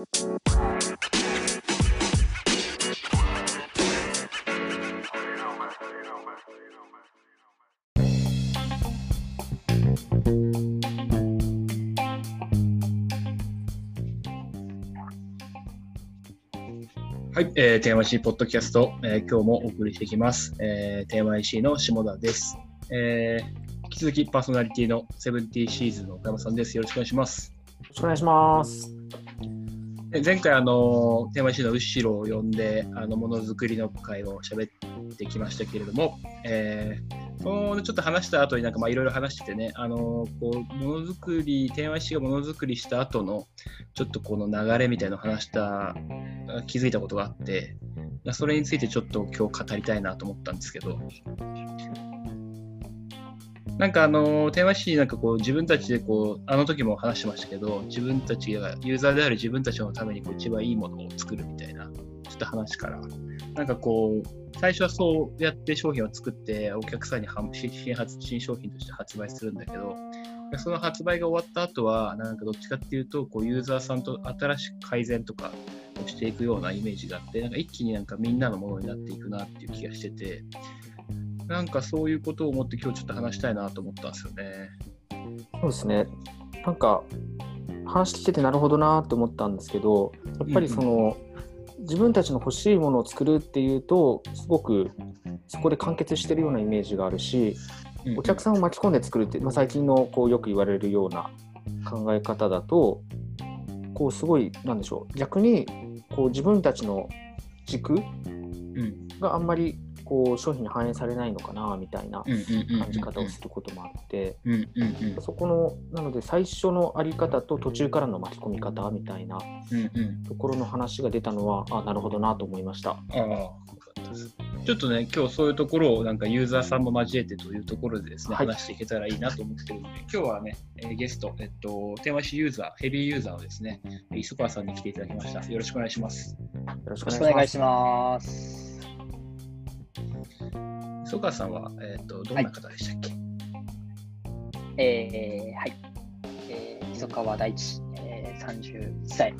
はい、えー、テーマ C ポッドキャスト、えー、今日もお送りしていきます。えー、テーマ C の下田です。えー、引き続きパーソナリティのセブンティーシーズンの岡山さんです。よろしくお願いします。よろしくお願いします。前回あのテーマ IC の後ろを呼んであのものづくりの会を喋ってきましたけれども、えー、そのちょっと話した後になんかまあいろいろ話しててね、あのこうものづくり、テーマ IC がものづくりした後のちょっとこの流れみたいなのを話した気づいたことがあって、それについてちょっと今日語りたいなと思ったんですけど、なんかあの、テーマ誌なんかこう自分たちでこう、あの時も話してましたけど、自分たちが、ユーザーである自分たちのためにこう一番いいものを作るみたいな、ちょっと話から、なんかこう、最初はそうやって商品を作って、お客さんに新発新商品として発売するんだけど、その発売が終わった後は、なんかどっちかっていうと、こうユーザーさんと新しく改善とかをしていくようなイメージがあって、なんか一気になんかみんなのものになっていくなっていう気がしてて、なんかそういうことを思って今日ちょっと話したいなと思ったんですよね。そうですね。なんか話聞けてなるほどなと思ったんですけど、やっぱりその、うん、自分たちの欲しいものを作るっていうと、すごくそこで完結してるようなイメージがあるし、お客さんを巻き込んで作るって、まあ、最近のこうよく言われるような考え方だと、こうすごい、なんでしょう、逆にこう自分たちの軸があんまりこう商品に反映されないのかなみたいな感じ方をすることもあってそこのなので最初のあり方と途中からの巻き込み方みたいなところの話が出たのはあなるほどなと思いました。ちょっとね、今日そういうところをなんかユーザーさんも交えてというところでですね、はい、話していけたらいいなと思ってるので、今日はね、えー、ゲスト、えっと、テーマシユーザー、ヘビーユーザーのですね、磯川さんに来ていただきました。よろしくお願いします。よろしくお願いします。磯川さんは、えーと、どんな方でしたっけ、はい、えー、はい、えー、磯川大地、えー、31歳、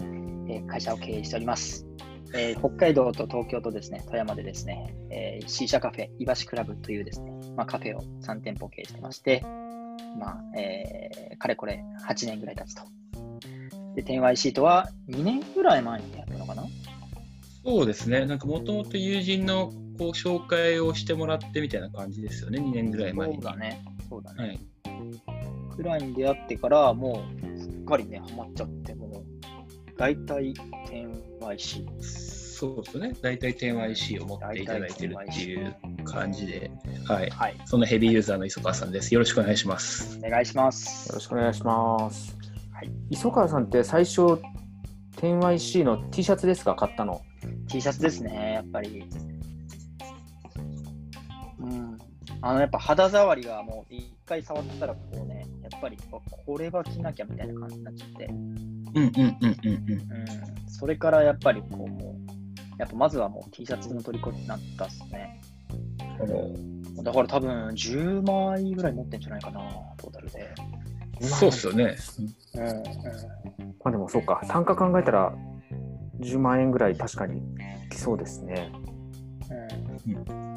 えー、会社を経営しております。えー、北海道と東京とですね、富山でですね、えー、シーシャカフェ、いばしクラブというですね、まあ、カフェを3店舗経営してまして、まあ、えー、かれこれ8年ぐらい経つと。で、天 YC とは2年ぐらい前にやったのかな？そうですね、なんかもともと友人のこう紹介をしてもらってみたいな感じですよね、2年ぐらい前に。そうだね、そうだね。はい、くらいに出会ってから、もうすっかりね、ハマっちゃって、もう、大体、点 YC。そうですね、大体点 YC を持っていただいてるっていう感じで、はい、はい、そのヘビーユーザーの磯川さんです。よろしくお願いします。お願いします。よろしくお願いします。はい、磯川さんって最初、点 YC の T シャツですか、買ったの。T シャツですね、やっぱり。あのやっぱ肌触りがもう一回触ったらこうね、やっぱりこれは着なきゃみたいな感じになっちゃって。うんうんうんうんうん。それからやっぱりこうもう、やっぱまずはもう T シャツの虜になったっすね。だから多分10枚ぐらい持ってんじゃないかな、トータルで。そうっすよね。うん、うん。まあでもそうか、単価考えたら10万円ぐらい確かに来そうですね。うん、うん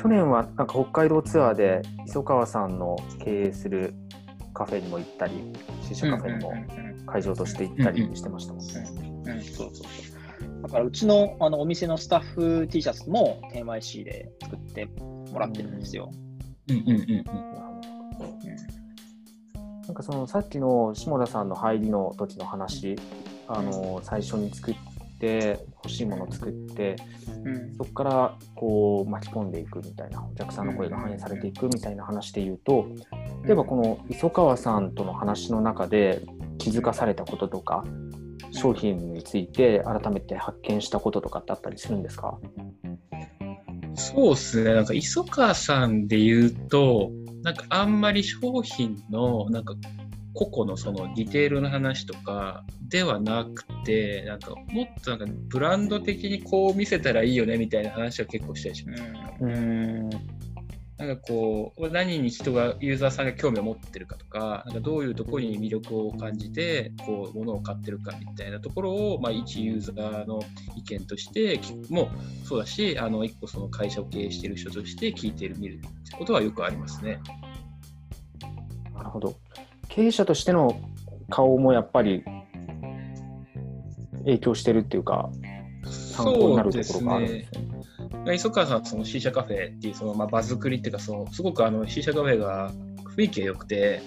去年はなんか北海道ツアーで磯川さんの経営するカフェにも行ったり、シーシャカフェにも会場として行ったりしてましたもんね。そうそうそう。だからうちのあのお店のスタッフ T シャツも 10YC で作ってもらってるんですよ。なんかそのさっきの下田さんの入りの時の話、あの最初に作って欲しいものを作って、うん、そこからこう巻き込んでいくみたいなお客さんの声が反映されていくみたいな話で言うと例えばこの磯川さんとの話の中で気づかされたこととか商品について改めて発見したこととかってあったりするんですか？そうですね。なんか磯川さんで言うとなんかあんまり商品のなんか個々のそのディテールの話とかではなくてなんかもっとなんかブランド的にこう見せたらいいよねみたいな話は結構したりします。うんなんかこう、何に人が、ユーザーさんが興味を持ってるかとか、なんかどういうところに魅力を感じて、こう、物を買ってるかみたいなところを、まあ、一ユーザーの意見としてもそうだし、あの、一個その会社を経営している人として聞いている、見るってことはよくありますね。なるほど。経営者としての顔もやっぱり影響してるっていうか、参考になるところがあるんですね。磯川さんその C 社カフェっていうその、まあ、場作りっていうかそのすごくあの C 社カフェが雰囲気が良くて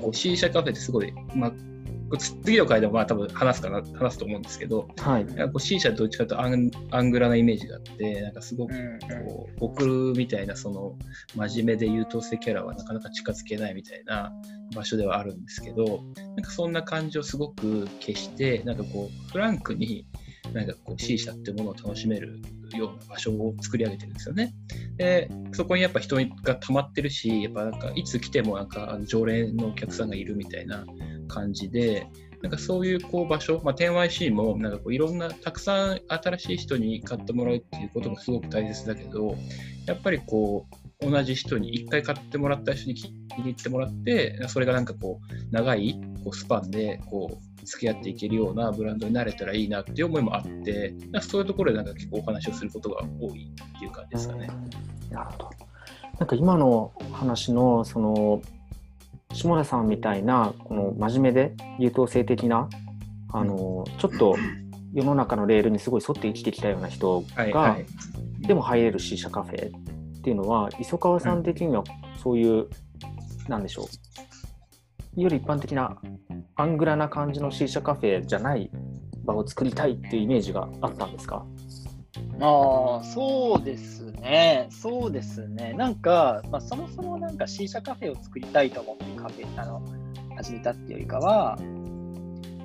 こう C 社カフェってすごい、まあ、次の回でもまあ多分話すかな話すと思うんですけど、はい、こう C 社どっちかというとアンアングラなイメージがあってなんかすごくこう、僕みたいなその真面目で優等生キャラはなかなか近づけないみたいな場所ではあるんですけどなんかそんな感じをすごく消してなんかこうフランクになんかこう C 社っていうものを楽しめるような場所を作り上げてるんですよね。で、そこにやっぱ人が溜まってるし、やっぱなんかいつ来てもなんか常連のお客さんがいるみたいな感じで、なんかそういうこう場所、まあ、10YC もなんかこういろんなたくさん新しい人に買ってもらうっていうこともすごく大切だけど、やっぱりこう同じ人に1回買ってもらった人に気に入ってもらって、それがなんかこう長いこうスパンでこう付き合っていけるようなブランドになれたらいいなっていう思いもあって、そういうところでなんか結構お話をすることが多いっていう感じですかね。なるほど。なんか今の話のその下田さんみたいなこの真面目で優等生的なあのちょっと世の中のレールにすごい沿って生きてきたような人が、はいはい、でも入れる C 社カフェっていうのは磯川さん的にはそういう、うん、なんでしょうより一般的なアングラな感じの C 社カフェじゃない場を作りたいっていうイメージがあったんですか？ああ、そうですね。そうですね。なんか、まあ、そもそもなんか C 社カフェを作りたいと思ってカフェ、あの、始めたっていうよりかは、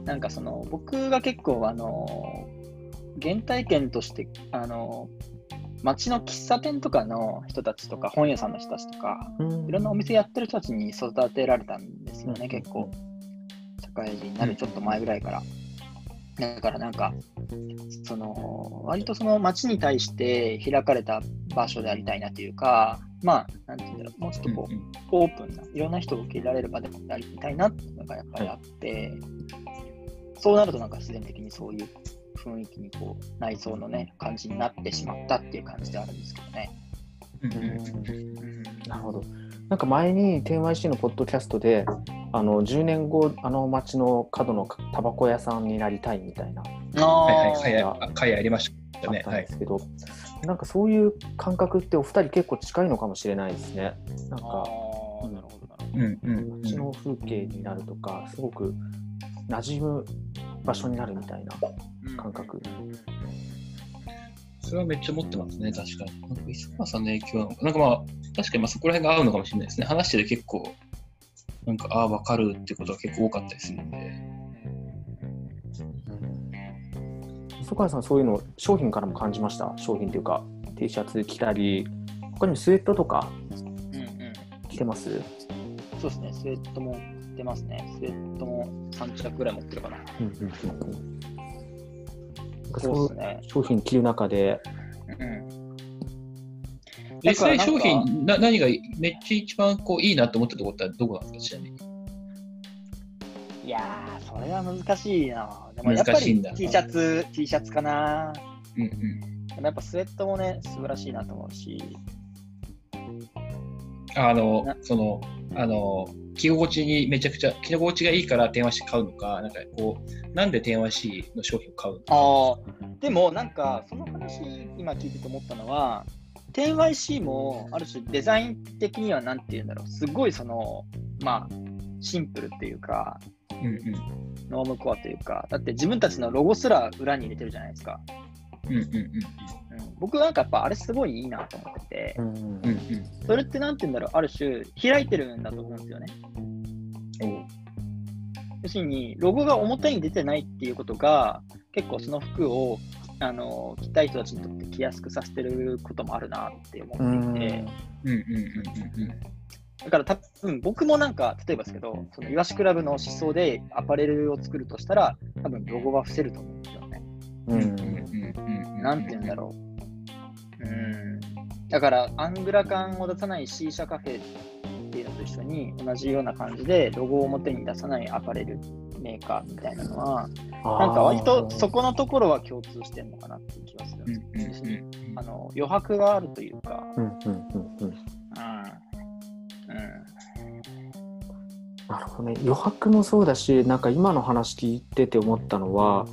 なんかその、僕が結構、あの、原体験として、あの、街の喫茶店とかの人たちとか、本屋さんの人たちとか、いろんなお店やってる人たちに育てられたんですよね、結構。社会人になるちょっと前ぐらいから。だからなんか、その、割とその街に対して開かれた場所でありたいなというか、まあ、なんていうんだろう、もうちょっとこう、オープンな、いろんな人が受け入れられる場でありたいなっていうのがやっぱりあって、そうなるとなんか自然的にそういう雰囲気にこう、内装のね、感じになってしまったっていう感じであるんですけどね。うん、なるほど。なんか前に 10YC のポッドキャストであの10年後あの町の角のタバコ屋さんになりたいみたいな。はいはい会やりましたね。なんですけど、はい、なんかそういう感覚ってお二人結構近いのかもしれないですね。なんか街の風景になるとかすごく馴染む場所になるみたいな感覚、それはめっちゃ持ってますね、確かに。なんか磯川さんの影響なのか。なんかまあ、確かにまあそこら辺が合うのかもしれないですね。話してて結構、なんか、ああ、わかるってことが結構多かったりするんで。磯川さん、そういうの商品からも感じました？商品というか、T シャツ着たり、他にもスウェットとか着てます、うんうん、そうですね、スウェットも着てますね。スウェットも3着ぐらい持ってるかな。うんうんうんそうですね。商品着る中で。うん。実際商品な、何がめっちゃ一番こういいなと思ったところってどこなんですか、ちなみに？いやー、それは難しいな。でもやっぱり T シャツ、T シャツかな。うんうん。でもやっぱスウェットもね、素晴らしいなと思うし。あの、その、あの、着心地にめちゃくちゃ、着心地がいいから電話して買うのか、なんかこう、なんで電話しの商品を買うのか。でもなんか、その話、今聞いてて思ったのは、10YC もある種デザイン的にはなんて言うんだろう、すごいその、まあ、シンプルっていうか、うんうん、ノームコアというか、だって自分たちのロゴすら裏に入れてるじゃないですか。うんうんうん、僕なんかやっぱあれすごいいいなと思ってて、うんうんうん、それってなんて言うんだろう、ある種開いてるんだと思うんですよね。要するに、ロゴが表に出てないっていうことが、結構その服をあの着たい人たちにとって着やすくさせてることもあるなって思っていて。だから多分僕もなんか、例えばですけど、そのイワシクラブの思想でアパレルを作るとしたら、多分ロゴは伏せると思うんですよね。うん。なんて言うんだろう。うん。だから、アングラ感を出さない C 社カフェっていうのと一緒に、同じような感じで、ロゴを表に出さないアパレルメーカーみたいなのは、なんか割とそこのところは共通してるのかなっていう気がするんうんですよ。うんあの余白があるというか、うんうんうんうんうん。なるほどね余白もそうだしなんか今の話聞いてて思ったのは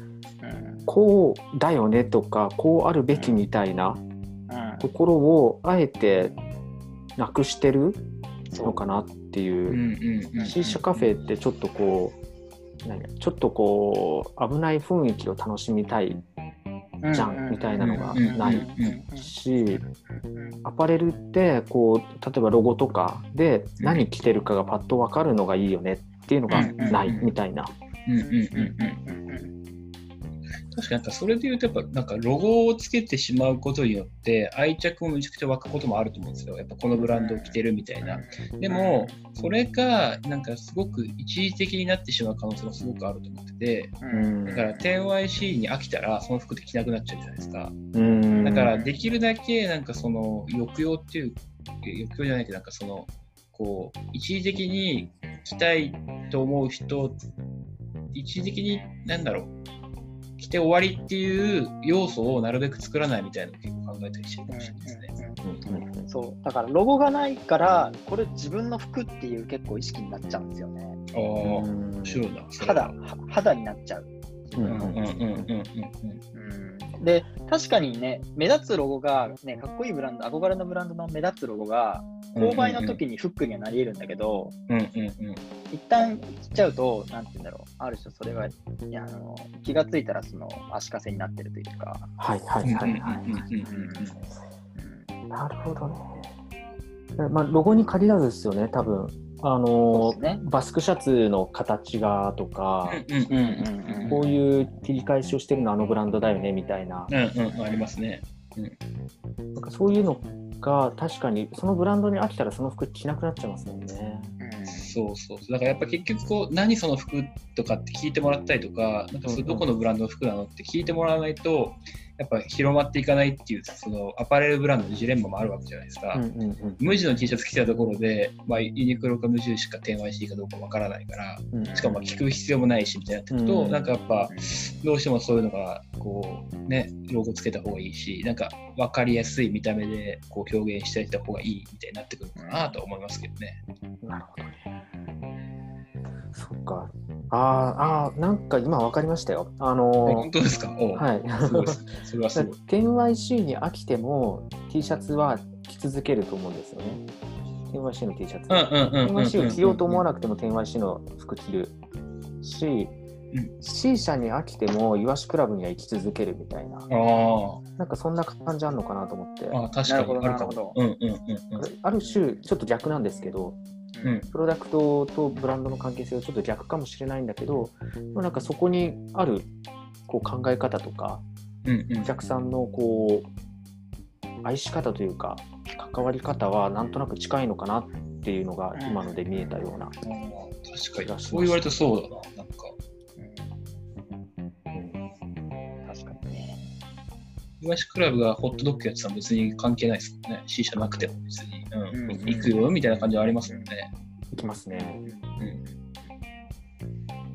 うん。うん。こうだよねとかこうあるべきみたいなうんところをあえてなくしてるのかなってう。んいううんうん。C 社カフェってちょっとこう何ちょっとこう危ない雰囲気を楽しみたいじゃんみたいなのがないしアパレルってこう例えばロゴとかで何着てるかがパッと分かるのがいいよねっていうのがないみたいな。うんうんうんうん確かになんかそれで言うとやっぱなんかロゴをつけてしまうことによって愛着もめちゃくちゃ湧くこともあると思うんですよ。やっぱこのブランドを着てるみたいな。でもそれがなんかすごく一時的になってしまう可能性がすごくあると思ってて、うんだから 10YC に飽きたらその服って着なくなっちゃうじゃないですか。うんだからできるだけなんかその抑揚っていう抑揚じゃないけどなんかそのこう一時的に着たいと思う人一時的になんだろう着て終わりっていう要素をなるべく作らないみたいなのを結構考えたりしてるかもしれないですね。そう。だからロゴがないからこれ自分の服っていう結構意識になっちゃうんですよね。ああ、面白いな。肌肌になっちゃう、うんうんうんうんうんうん。うん、で確かにね目立つロゴが、ね、かっこいいブランド憧れのブランドの目立つロゴが購買の時にフックにはなり得るんだけど、うんうんうん一旦切っちゃうと、なんて言うんだろう、ある種それがいやあの気がついたらその足かせになってるというか、はいはいはいはい。なるほどね。まあ、ロゴに限らずですよね、多分。あそのね。バスクシャツの形がとか、うんうんうんうんうん。こういう切り返しをしてるのあのブランドだよねみたいな、うんうんありますね。なんかそういうのが確かにそのブランドに飽きたらその服着なくなっちゃいますもんね。そうそうそう。だからやっぱ結局こう何その服とかって聞いてもらったりとかなんかどこのブランドの服なのって聞いてもらわないとやっぱ広まっていかないっていうそのアパレルブランドのジレンマもあるわけじゃないですか。うんうんうん無地の T シャツ着てたところで、まあ、ユニクロか無印か 10YC かどうかわからないからうんしかもまあ聞く必要もないしみたいになってくると、うんなんかやっぱどうしてもそういうのがこうねロゴつけた方がいいしなんか分かりやすい見た目でこう表現していた方がいいみたいになってくるのかなとは思いますけどね。なるほどね。そっか。あーあー、なんか今分かりましたよ。あの本当ですか？はい。すごいですね。それはすごい。10YC に飽きても T シャツは着続けると思うんですよね。10YC の T シャツ。うんうんうんうんうん 10YC を着ようと思わなくても 10YC の服着るし、うん C 社に飽きてもイワシクラブには行き続けるみたいな、あなんかそんな感じあるのかなと思って、あああ確かにあるかなるほども。うんうんうんうんある種ちょっと逆なんですけど、うん。プロダクトとブランドの関係性はちょっと逆かもしれないんだけど、でもなんかそこにあるこう考え方とか、うんうん。お客さんのこう愛し方というか関わり方はなんとなく近いのかなっていうのが今ので見えたような、あー確かに。そう言われるとそうだな。なんか。うん。確かにね。イワシクラブがホットドッグやってたら別に関係ないですもん。ね。C 社なくても別に。うんうん行くよ？みたいな感じはありますもんね。いきますね、うん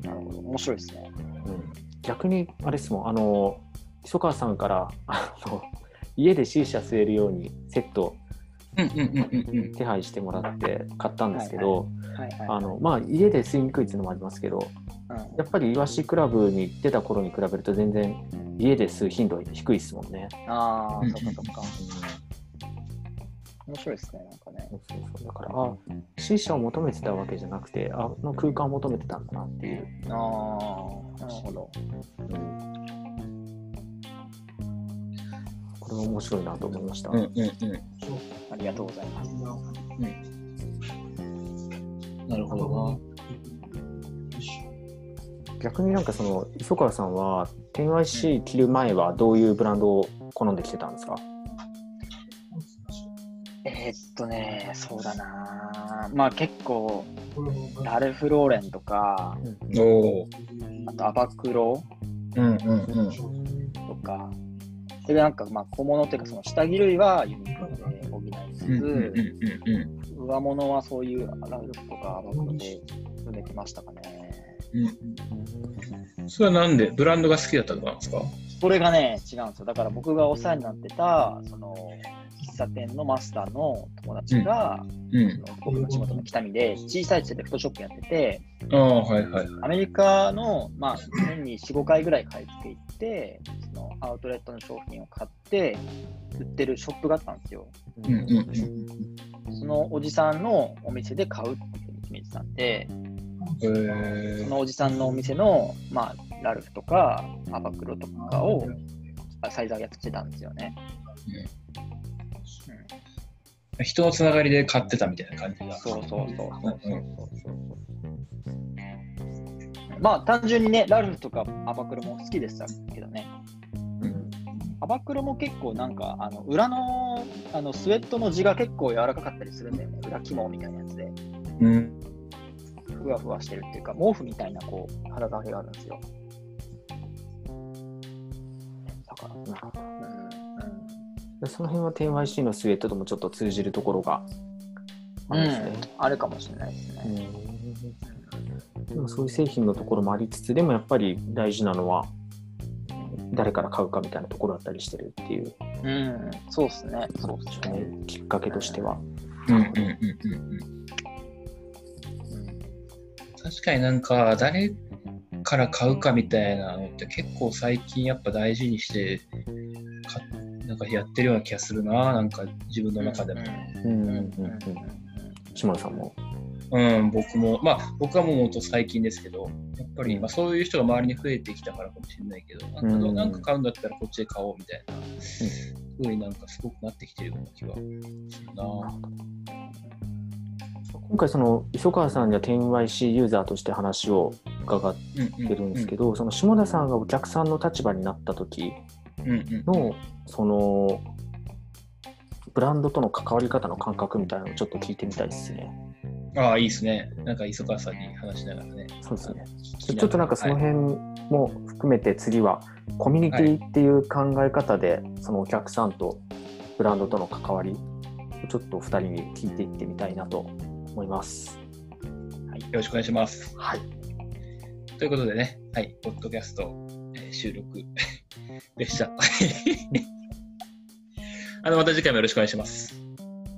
なるほど。面白いですね。うん、逆にあれですもんあの磯川さんからあの家で C 社吸えるようにセットうんうんうんうんうん。手配してもらって買ったんですけど。あのまあ、家で吸いにくいっていうのもありますけどうんやっぱりイワシクラブに行ってた頃に比べると全然家で吸う頻度は低いですもんね。ああ、うんそっかそっか。面白いですね、なんかね。そうそうそうだからあ C 社を求めてたわけじゃなくてあの空間を求めてたんだなっていう。ああ、なるほど。これは面白いなと思いました。うんうんうん。ありがとうございます。なるほどな。逆になんかその磯川さんは 10YC 着る前はどういうブランドを好んできてたんですか、えーっとね、そうだな。まあ結構、ラルフ・ローレンとか、おお。あとアバクロうんうんうん。とか、それでなんかまあ小物っていうかその下着類はユニクロで補つつ、うんうんうんうん上物はそういうラルフとかアバクロで埋めてましたかね。うんそれはなんで？ブランドが好きだったとかなんですか？それがね、違うんですよ。だから僕がお世話になってた、その、喫茶店のマスターの友達が、僕の地元の北見で、小さいセレクトショップやってて、はいはい。アメリカの、まあ、年に4、5回ぐらい買い付け行って、そのアウトレットの商品を買って、売ってるショップがあったんですよ。うんうんうん。そのおじさんのお店で買うっていうふうに決めてたんで、へそのおじさんのお店の、まあ、ラルフとか、アバクロとかをサイズ上げしてたんですよね。人のつながりで買ってたみたいな感じだ。そうそうそうそうそうんうんまあ単純にね、ラルフとかアバクロも好きでしたけどね。うんアバクロも結構なんか、あの裏のあのスウェットの地が結構柔らかかったりするんだよね。裏肝みたいなやつで。うん。ふわふわしてるっていうか、毛布みたいなこう肌触りがあるんですよ。だから、うんその辺は 10YC のスウェットともちょっと通じるところがあうんるんですね。あるかもしれないですね。うんでもそういう製品のところもありつつでもやっぱり大事なのは誰から買うかみたいなところだったりしてるっていううん、そうですね。そうですね。ねきっかけとしては。うんうんうんうんうん。確かになんか誰から買うかみたいなのって結構最近やっぱ大事にしてかなんかやってるような気がするななんか自分の中でも。うんうんうんうん下野さんも。うん、僕も、まあ僕はもう本当最近ですけど、やっぱりまあそういう人が周りに増えてきたからかもしれないけど、なんかなんか買うんだったらこっちで買おうみたいな、ふうになんかすごくなってきてるような気はするな。今回その磯川さんには 10YC ユーザーとして話を伺ってるんですけど、その下田さんがお客さんの立場になった時のそのブランドとの関わり方の感覚みたいなのをちょっと聞いてみたいですね。ああ、いいですね。なんか磯川さんに話しながらね。そうですね。ちょっとなんかそのはい辺も含めて次はコミュニティっていう考え方でそのお客さんとブランドとの関わりをちょっとお二人に聞いていってみたいなと思います。よろしくお願いします。はい。ということでね、はい、ポッドキャスト、えー収録 でした。あの、また次回もよろしくお願いします。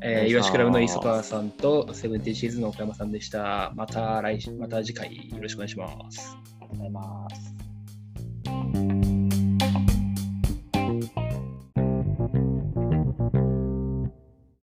えー、イワシクラブの磯川さんと、セブンティーシーズンの岡山さんでした。また来週、また次回よろしくお願いします。ありがとうございます。